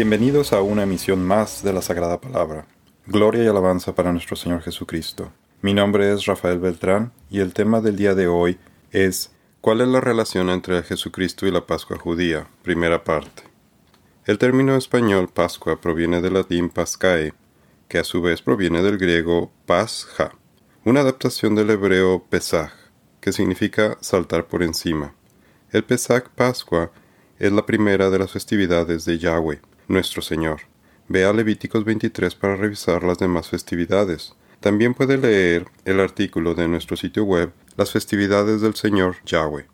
Bienvenidos a una emisión más de la Sagrada Palabra. Gloria y alabanza para nuestro Señor Jesucristo. Mi nombre es Rafael Beltrán y el tema del día de hoy es ¿Cuál es la relación entre Jesucristo y la Pascua judía? Primera parte. El término español Pascua proviene del latín pascae, que a su vez proviene del griego pasja, una adaptación del hebreo pesaj, que significa saltar por encima. El pesaj Pascua es la primera de las festividades de Yahweh, nuestro Señor. Vea Levíticos 23 para revisar las demás festividades. También puede leer el artículo de nuestro sitio web Las festividades del Señor Yahweh.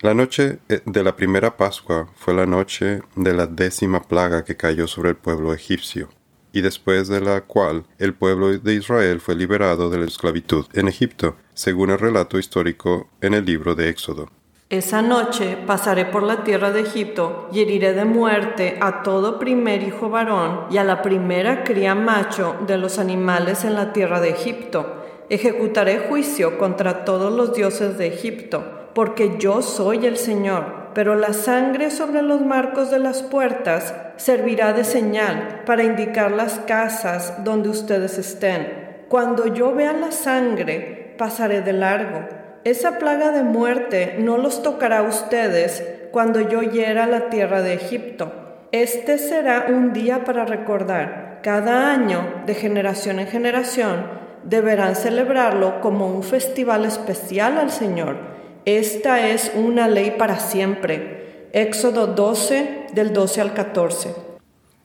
La noche eh, de la primera Pascua fue la noche de la décima plaga que cayó sobre el pueblo egipcio, y después de la cual el pueblo de Israel fue liberado de la esclavitud en Egipto, según el relato histórico en el libro de Éxodo. Esa noche pasaré por la tierra de Egipto y heriré de muerte a todo primer hijo varón y a la primera cría macho de los animales en la tierra de Egipto. Ejecutaré juicio contra todos los dioses de Egipto, porque yo soy el Señor. Pero la sangre sobre los marcos de las puertas servirá de señal para indicar las casas donde ustedes estén. Cuando yo vea la sangre, pasaré de largo esa plaga de muerte no los tocará a ustedes cuando yo hiera la tierra de Egipto. Este será un día para recordar. Cada año, de generación en generación, deberán celebrarlo como un festival especial al Señor. Esta es una ley para siempre. Éxodo 12, del 12 al 14.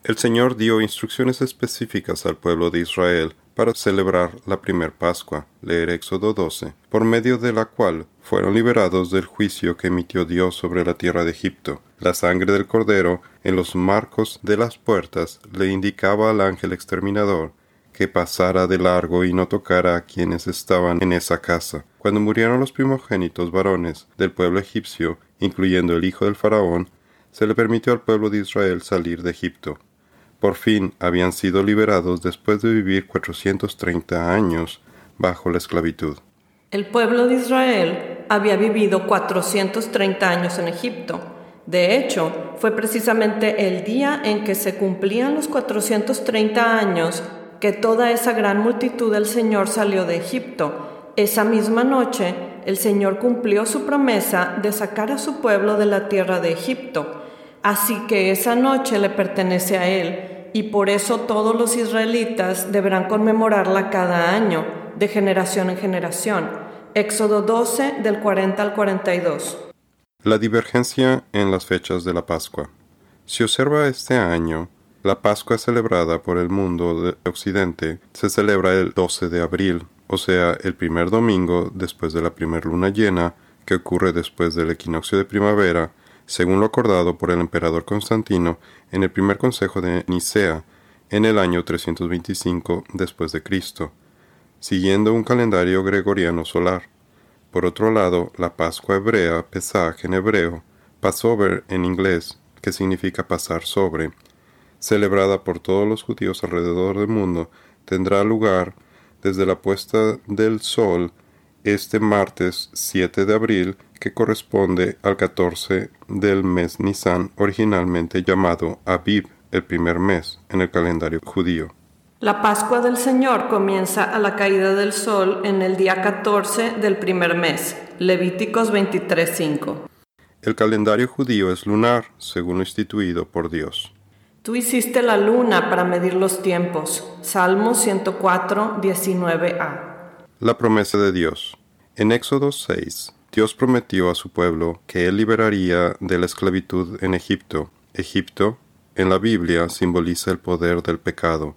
El Señor dio instrucciones específicas al pueblo de Israel para celebrar la primer Pascua, leer Éxodo 12, por medio de la cual fueron liberados del juicio que emitió Dios sobre la tierra de Egipto. La sangre del cordero en los marcos de las puertas le indicaba al ángel exterminador que pasara de largo y no tocara a quienes estaban en esa casa. Cuando murieron los primogénitos varones del pueblo egipcio, incluyendo el hijo del faraón, se le permitió al pueblo de Israel salir de Egipto por fin habían sido liberados después de vivir 430 años bajo la esclavitud. El pueblo de Israel había vivido 430 años en Egipto. De hecho, fue precisamente el día en que se cumplían los 430 años que toda esa gran multitud del Señor salió de Egipto. Esa misma noche, el Señor cumplió su promesa de sacar a su pueblo de la tierra de Egipto Así que esa noche le pertenece a Él, y por eso todos los israelitas deberán conmemorarla cada año, de generación en generación. Éxodo 12 del 40 al 42. La divergencia en las fechas de la Pascua. Si observa este año, la Pascua celebrada por el mundo de Occidente se celebra el 12 de abril, o sea, el primer domingo después de la primera luna llena, que ocurre después del equinoccio de primavera, según lo acordado por el emperador Constantino en el primer consejo de Nicea en el año 325 después de Cristo, siguiendo un calendario gregoriano solar. Por otro lado, la Pascua hebrea, Pesaj en hebreo, Passover en inglés, que significa pasar sobre, celebrada por todos los judíos alrededor del mundo, tendrá lugar desde la puesta del sol este martes 7 de abril que corresponde al 14 del mes Nisan, originalmente llamado Aviv, el primer mes en el calendario judío. La Pascua del Señor comienza a la caída del sol en el día 14 del primer mes, Levíticos 23:5. El calendario judío es lunar, según lo instituido por Dios. Tú hiciste la luna para medir los tiempos. Salmo 104, 19a. La promesa de Dios. En Éxodo 6, Dios prometió a su pueblo que Él liberaría de la esclavitud en Egipto. Egipto, en la Biblia, simboliza el poder del pecado,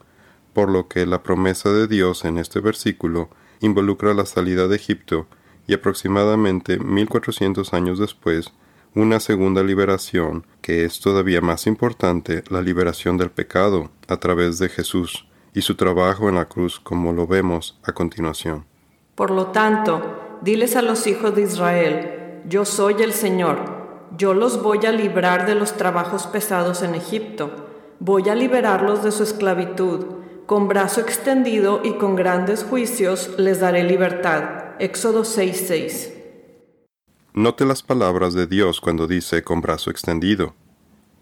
por lo que la promesa de Dios en este versículo involucra la salida de Egipto y aproximadamente 1400 años después, una segunda liberación, que es todavía más importante, la liberación del pecado a través de Jesús y su trabajo en la cruz como lo vemos a continuación. Por lo tanto, diles a los hijos de Israel, yo soy el Señor, yo los voy a librar de los trabajos pesados en Egipto, voy a liberarlos de su esclavitud, con brazo extendido y con grandes juicios les daré libertad. Éxodo 6:6. Note las palabras de Dios cuando dice con brazo extendido.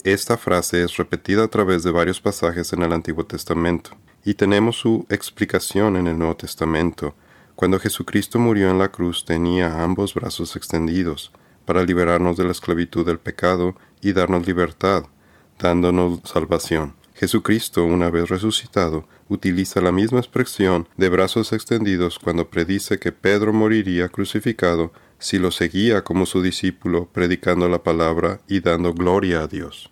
Esta frase es repetida a través de varios pasajes en el Antiguo Testamento y tenemos su explicación en el Nuevo Testamento. Cuando Jesucristo murió en la cruz tenía ambos brazos extendidos para liberarnos de la esclavitud del pecado y darnos libertad, dándonos salvación. Jesucristo, una vez resucitado, utiliza la misma expresión de brazos extendidos cuando predice que Pedro moriría crucificado si lo seguía como su discípulo, predicando la palabra y dando gloria a Dios.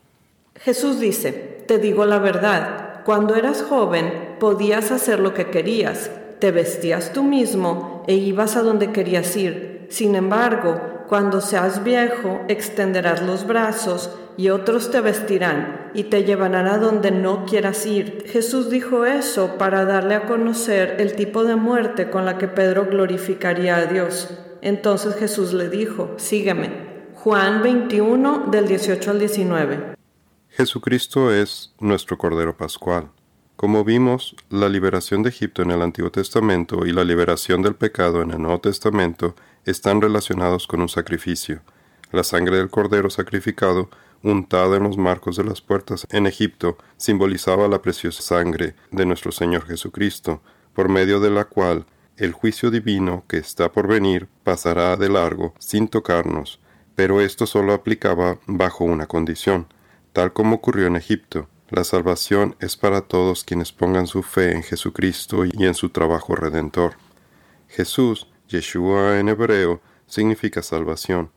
Jesús dice, te digo la verdad, cuando eras joven podías hacer lo que querías, te vestías tú mismo e ibas a donde querías ir. Sin embargo, cuando seas viejo, extenderás los brazos y otros te vestirán y te llevarán a donde no quieras ir. Jesús dijo eso para darle a conocer el tipo de muerte con la que Pedro glorificaría a Dios. Entonces Jesús le dijo, sígueme. Juan 21 del 18 al 19. Jesucristo es nuestro Cordero Pascual. Como vimos, la liberación de Egipto en el Antiguo Testamento y la liberación del pecado en el Nuevo Testamento están relacionados con un sacrificio. La sangre del Cordero sacrificado, untada en los marcos de las puertas en Egipto, simbolizaba la preciosa sangre de nuestro Señor Jesucristo, por medio de la cual el juicio divino que está por venir pasará de largo sin tocarnos, pero esto solo aplicaba bajo una condición, tal como ocurrió en Egipto. La salvación es para todos quienes pongan su fe en Jesucristo y en su trabajo redentor. Jesús, Yeshua en hebreo, significa salvación.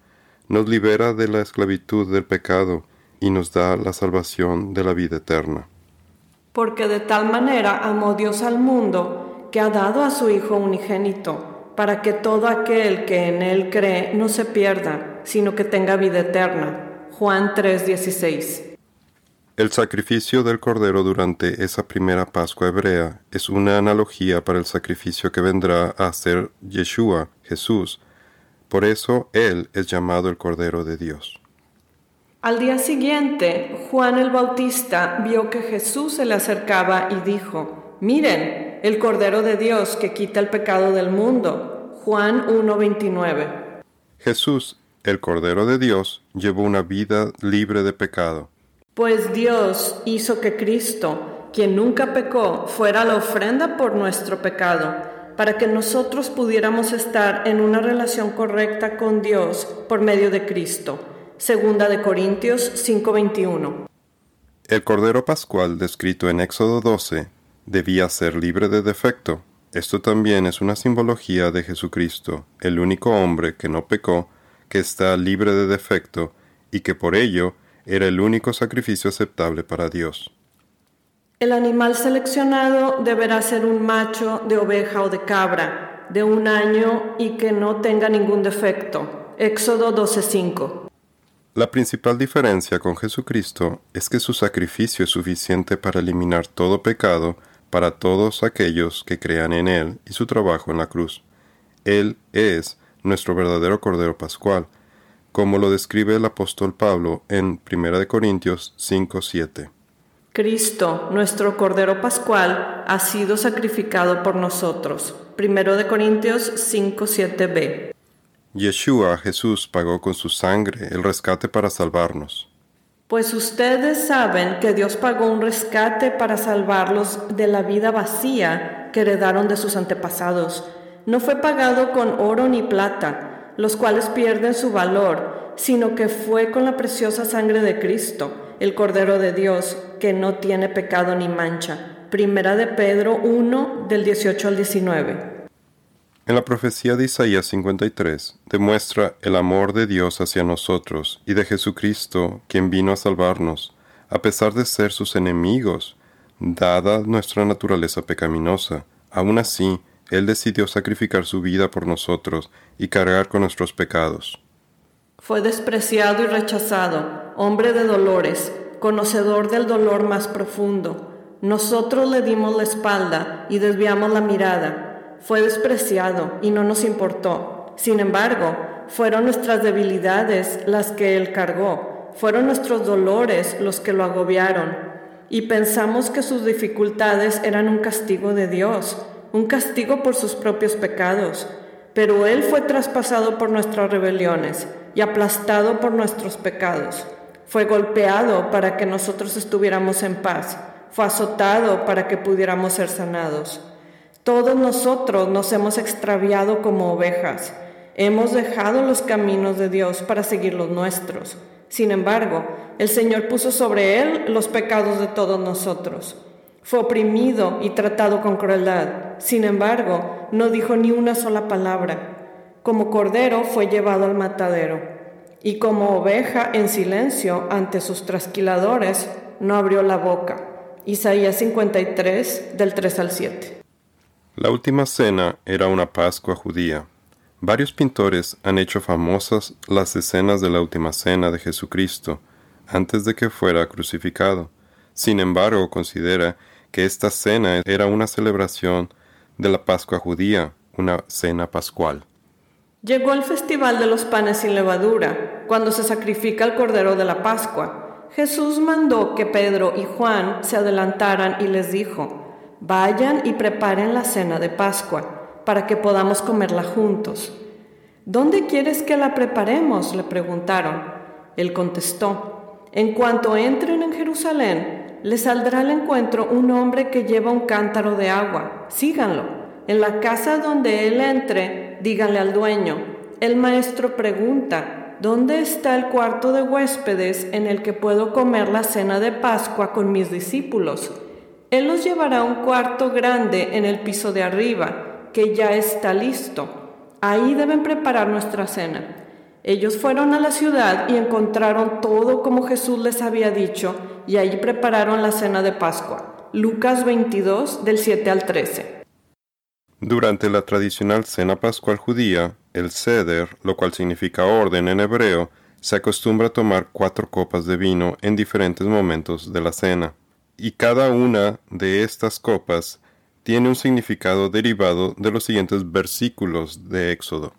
Nos libera de la esclavitud del pecado y nos da la salvación de la vida eterna. Porque de tal manera amó Dios al mundo que ha dado a su Hijo unigénito, para que todo aquel que en Él cree no se pierda, sino que tenga vida eterna. Juan 3:16. El sacrificio del Cordero durante esa primera Pascua hebrea es una analogía para el sacrificio que vendrá a ser Yeshua, Jesús. Por eso Él es llamado el Cordero de Dios. Al día siguiente, Juan el Bautista vio que Jesús se le acercaba y dijo, Miren, el Cordero de Dios que quita el pecado del mundo. Juan 1:29. Jesús el Cordero de Dios llevó una vida libre de pecado. Pues Dios hizo que Cristo, quien nunca pecó, fuera la ofrenda por nuestro pecado, para que nosotros pudiéramos estar en una relación correcta con Dios por medio de Cristo. Segunda de Corintios 5:21. El Cordero Pascual descrito en Éxodo 12 debía ser libre de defecto. Esto también es una simbología de Jesucristo, el único hombre que no pecó que está libre de defecto y que por ello era el único sacrificio aceptable para Dios. El animal seleccionado deberá ser un macho de oveja o de cabra, de un año y que no tenga ningún defecto. Éxodo 12:5. La principal diferencia con Jesucristo es que su sacrificio es suficiente para eliminar todo pecado para todos aquellos que crean en Él y su trabajo en la cruz. Él es nuestro verdadero Cordero Pascual, como lo describe el apóstol Pablo en 1 Corintios 5:7. Cristo, nuestro Cordero Pascual, ha sido sacrificado por nosotros. 1 Corintios 5:7b. Yeshua, Jesús, pagó con su sangre el rescate para salvarnos. Pues ustedes saben que Dios pagó un rescate para salvarlos de la vida vacía que heredaron de sus antepasados no fue pagado con oro ni plata, los cuales pierden su valor, sino que fue con la preciosa sangre de Cristo, el Cordero de Dios, que no tiene pecado ni mancha. Primera de Pedro 1 del 18 al 19. En la profecía de Isaías 53 demuestra el amor de Dios hacia nosotros y de Jesucristo, quien vino a salvarnos, a pesar de ser sus enemigos, dada nuestra naturaleza pecaminosa. Aún así, él decidió sacrificar su vida por nosotros y cargar con nuestros pecados. Fue despreciado y rechazado, hombre de dolores, conocedor del dolor más profundo. Nosotros le dimos la espalda y desviamos la mirada. Fue despreciado y no nos importó. Sin embargo, fueron nuestras debilidades las que él cargó, fueron nuestros dolores los que lo agobiaron. Y pensamos que sus dificultades eran un castigo de Dios un castigo por sus propios pecados, pero Él fue traspasado por nuestras rebeliones y aplastado por nuestros pecados. Fue golpeado para que nosotros estuviéramos en paz. Fue azotado para que pudiéramos ser sanados. Todos nosotros nos hemos extraviado como ovejas. Hemos dejado los caminos de Dios para seguir los nuestros. Sin embargo, el Señor puso sobre él los pecados de todos nosotros. Fue oprimido y tratado con crueldad. Sin embargo, no dijo ni una sola palabra. Como cordero fue llevado al matadero y como oveja en silencio ante sus trasquiladores, no abrió la boca. Isaías 53, del 3 al 7. La última cena era una Pascua judía. Varios pintores han hecho famosas las escenas de la última cena de Jesucristo antes de que fuera crucificado. Sin embargo, considera que esta cena era una celebración de la Pascua judía, una cena pascual. Llegó el festival de los panes sin levadura, cuando se sacrifica el cordero de la Pascua. Jesús mandó que Pedro y Juan se adelantaran y les dijo, vayan y preparen la cena de Pascua, para que podamos comerla juntos. ¿Dónde quieres que la preparemos? le preguntaron. Él contestó, en cuanto entren en Jerusalén, les saldrá al encuentro un hombre que lleva un cántaro de agua. Síganlo. En la casa donde él entre, díganle al dueño, el maestro pregunta, ¿dónde está el cuarto de huéspedes en el que puedo comer la cena de Pascua con mis discípulos? Él los llevará a un cuarto grande en el piso de arriba, que ya está listo. Ahí deben preparar nuestra cena. Ellos fueron a la ciudad y encontraron todo como Jesús les había dicho, y ahí prepararon la cena de Pascua. Lucas 22, del 7 al 13. Durante la tradicional cena pascual judía, el ceder, lo cual significa orden en hebreo, se acostumbra a tomar cuatro copas de vino en diferentes momentos de la cena, y cada una de estas copas tiene un significado derivado de los siguientes versículos de Éxodo.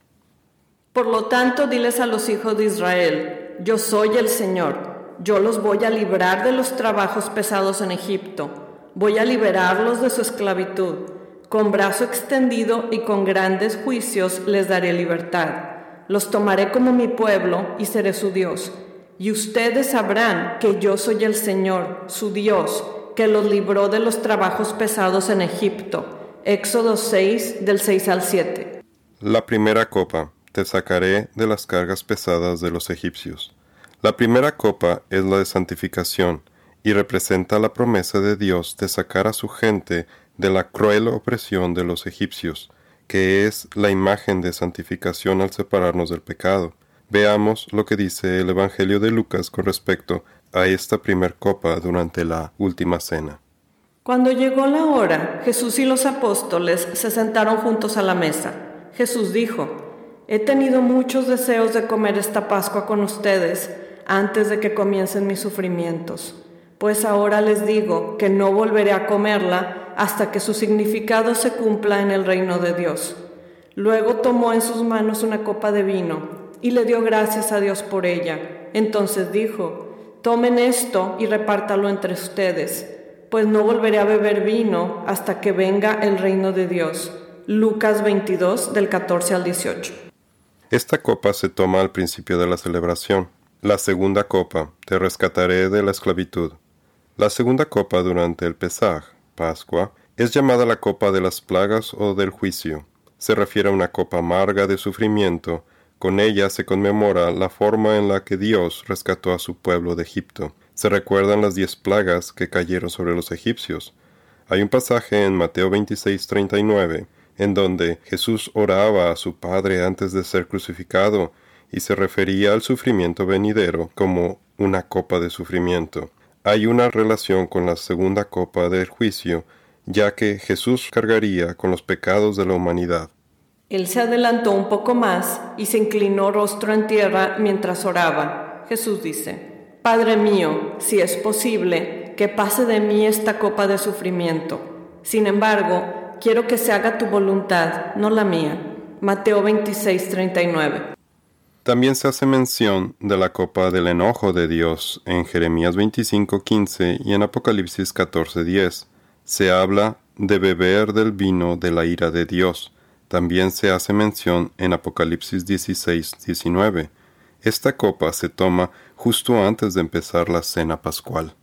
Por lo tanto, diles a los hijos de Israel, yo soy el Señor, yo los voy a librar de los trabajos pesados en Egipto, voy a liberarlos de su esclavitud con brazo extendido y con grandes juicios les daré libertad. Los tomaré como mi pueblo y seré su Dios. Y ustedes sabrán que yo soy el Señor, su Dios, que los libró de los trabajos pesados en Egipto. Éxodo 6 del 6 al 7. La primera copa. Te sacaré de las cargas pesadas de los egipcios. La primera copa es la de santificación y representa la promesa de Dios de sacar a su gente de la cruel opresión de los egipcios, que es la imagen de santificación al separarnos del pecado. Veamos lo que dice el Evangelio de Lucas con respecto a esta primer copa durante la última cena. Cuando llegó la hora, Jesús y los apóstoles se sentaron juntos a la mesa. Jesús dijo, He tenido muchos deseos de comer esta Pascua con ustedes antes de que comiencen mis sufrimientos, pues ahora les digo que no volveré a comerla hasta que su significado se cumpla en el reino de Dios. Luego tomó en sus manos una copa de vino y le dio gracias a Dios por ella. Entonces dijo, tomen esto y repártalo entre ustedes, pues no volveré a beber vino hasta que venga el reino de Dios. Lucas 22 del 14 al 18. Esta copa se toma al principio de la celebración. La segunda copa, te rescataré de la esclavitud. La segunda copa durante el Pesaj Pascua, es llamada la copa de las plagas o del juicio. Se refiere a una copa amarga de sufrimiento. Con ella se conmemora la forma en la que Dios rescató a su pueblo de Egipto. Se recuerdan las diez plagas que cayeron sobre los egipcios. Hay un pasaje en Mateo 26:39 en donde Jesús oraba a su Padre antes de ser crucificado y se refería al sufrimiento venidero como una copa de sufrimiento hay una relación con la segunda copa del juicio, ya que Jesús cargaría con los pecados de la humanidad. Él se adelantó un poco más y se inclinó rostro en tierra mientras oraba. Jesús dice, Padre mío, si es posible, que pase de mí esta copa de sufrimiento. Sin embargo, quiero que se haga tu voluntad, no la mía. Mateo 26, 39. También se hace mención de la copa del enojo de Dios en Jeremías 25:15 y en Apocalipsis 14:10. Se habla de beber del vino de la ira de Dios. También se hace mención en Apocalipsis 16:19. Esta copa se toma justo antes de empezar la cena pascual.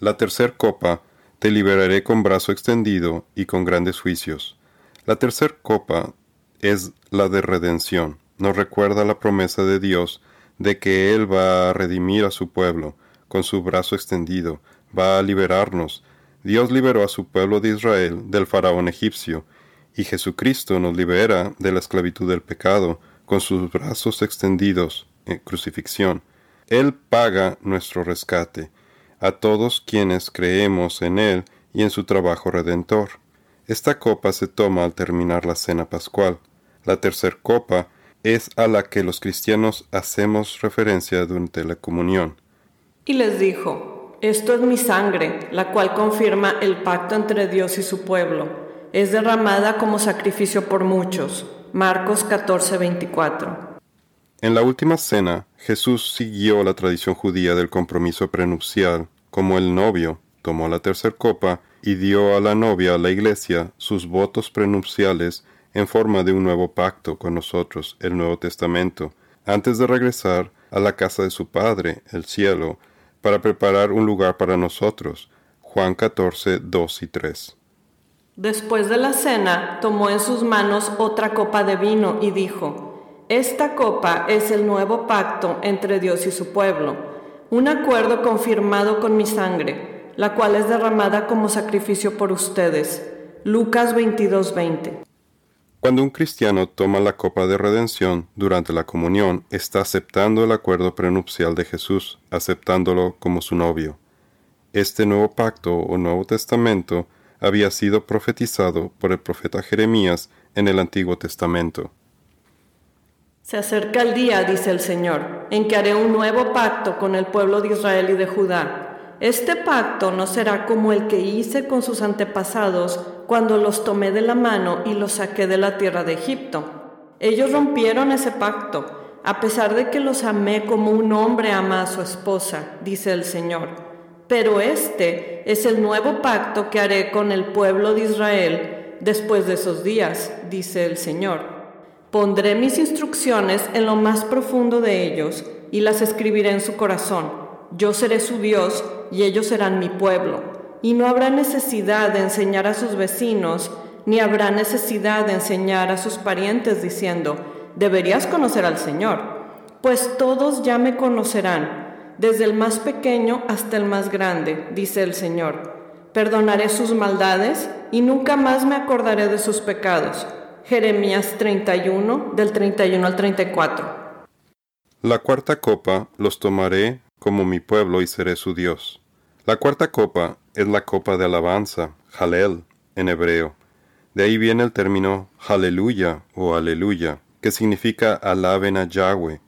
La tercer copa te liberaré con brazo extendido y con grandes juicios. La tercer copa es la de redención. Nos recuerda la promesa de Dios de que Él va a redimir a su pueblo con su brazo extendido, va a liberarnos. Dios liberó a su pueblo de Israel del faraón egipcio, y Jesucristo nos libera de la esclavitud del pecado con sus brazos extendidos en crucifixión. Él paga nuestro rescate a todos quienes creemos en Él y en su trabajo redentor. Esta copa se toma al terminar la cena pascual. La tercer copa es a la que los cristianos hacemos referencia durante la comunión. Y les dijo, Esto es mi sangre, la cual confirma el pacto entre Dios y su pueblo. Es derramada como sacrificio por muchos. Marcos 14:24. En la última cena, Jesús siguió la tradición judía del compromiso prenupcial, como el novio tomó la tercer copa y dio a la novia, a la iglesia, sus votos prenupciales en forma de un nuevo pacto con nosotros, el Nuevo Testamento, antes de regresar a la casa de su Padre, el cielo, para preparar un lugar para nosotros. Juan 14, 2 y 3. Después de la cena, tomó en sus manos otra copa de vino y dijo, Esta copa es el nuevo pacto entre Dios y su pueblo, un acuerdo confirmado con mi sangre, la cual es derramada como sacrificio por ustedes. Lucas 22, 20. Cuando un cristiano toma la copa de redención durante la comunión, está aceptando el acuerdo prenupcial de Jesús, aceptándolo como su novio. Este nuevo pacto o Nuevo Testamento había sido profetizado por el profeta Jeremías en el Antiguo Testamento. Se acerca el día, dice el Señor, en que haré un nuevo pacto con el pueblo de Israel y de Judá este pacto no será como el que hice con sus antepasados cuando los tomé de la mano y los saqué de la tierra de Egipto. Ellos rompieron ese pacto, a pesar de que los amé como un hombre ama a su esposa, dice el Señor. Pero este es el nuevo pacto que haré con el pueblo de Israel después de esos días, dice el Señor. Pondré mis instrucciones en lo más profundo de ellos y las escribiré en su corazón yo seré su Dios y ellos serán mi pueblo. Y no habrá necesidad de enseñar a sus vecinos, ni habrá necesidad de enseñar a sus parientes diciendo, deberías conocer al Señor, pues todos ya me conocerán, desde el más pequeño hasta el más grande, dice el Señor. Perdonaré sus maldades y nunca más me acordaré de sus pecados. Jeremías 31, del 31 al 34. La cuarta copa los tomaré como mi pueblo y seré su Dios. La cuarta copa es la copa de alabanza, Halel, en hebreo. De ahí viene el término Haleluya o Aleluya, que significa alaben a Yahweh.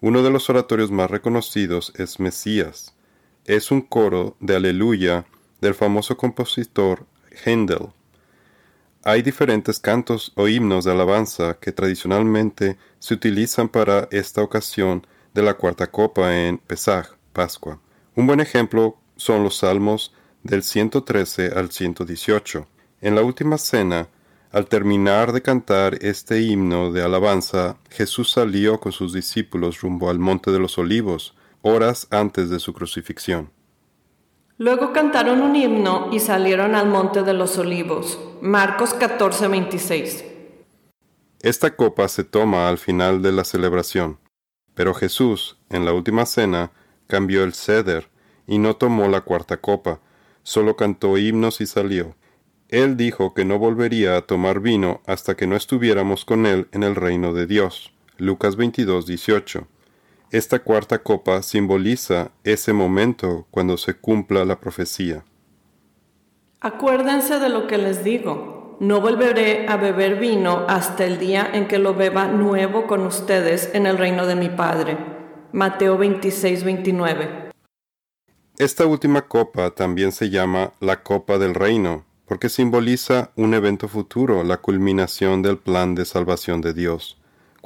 Uno de los oratorios más reconocidos es Mesías. Es un coro de Aleluya del famoso compositor Händel. Hay diferentes cantos o himnos de alabanza que tradicionalmente se utilizan para esta ocasión de la cuarta copa en Pesaj, Pascua. Un buen ejemplo son los salmos del 113 al 118. En la última cena, al terminar de cantar este himno de alabanza, Jesús salió con sus discípulos rumbo al Monte de los Olivos, horas antes de su crucifixión. Luego cantaron un himno y salieron al Monte de los Olivos. Marcos 14, 26. Esta copa se toma al final de la celebración. Pero Jesús, en la última cena, cambió el ceder y no tomó la cuarta copa, solo cantó himnos y salió. Él dijo que no volvería a tomar vino hasta que no estuviéramos con él en el reino de Dios. Lucas 22, 18. Esta cuarta copa simboliza ese momento cuando se cumpla la profecía. Acuérdense de lo que les digo no volveré a beber vino hasta el día en que lo beba nuevo con ustedes en el reino de mi Padre. Mateo 26, 29. Esta última copa también se llama la copa del reino, porque simboliza un evento futuro, la culminación del plan de salvación de Dios.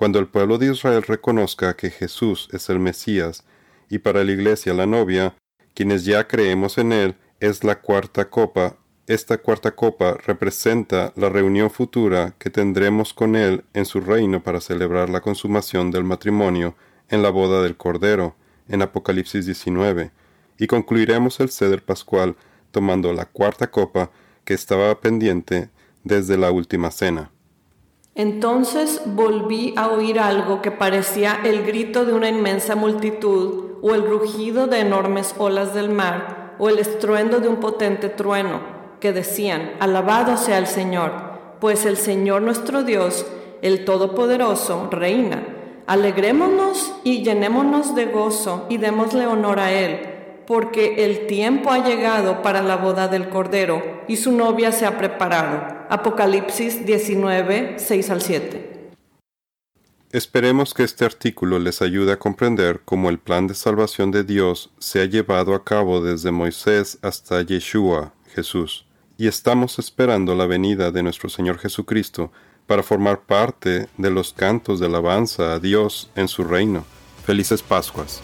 Cuando el pueblo de Israel reconozca que Jesús es el Mesías y para la iglesia la novia, quienes ya creemos en él, es la cuarta copa esta cuarta copa representa la reunión futura que tendremos con Él en su reino para celebrar la consumación del matrimonio en la boda del Cordero, en Apocalipsis 19, y concluiremos el ceder pascual tomando la cuarta copa que estaba pendiente desde la última cena. Entonces volví a oír algo que parecía el grito de una inmensa multitud, o el rugido de enormes olas del mar, o el estruendo de un potente trueno, que decían, Alabado sea el Señor, pues el Señor nuestro Dios, el Todopoderoso, reina. Alegrémonos y llenémonos de gozo y démosle honor a Él porque el tiempo ha llegado para la boda del Cordero y su novia se ha preparado. Apocalipsis 19, 6 al 7. Esperemos que este artículo les ayude a comprender cómo el plan de salvación de Dios se ha llevado a cabo desde Moisés hasta Yeshua, Jesús, y estamos esperando la venida de nuestro Señor Jesucristo para formar parte de los cantos de alabanza a Dios en su reino. Felices Pascuas.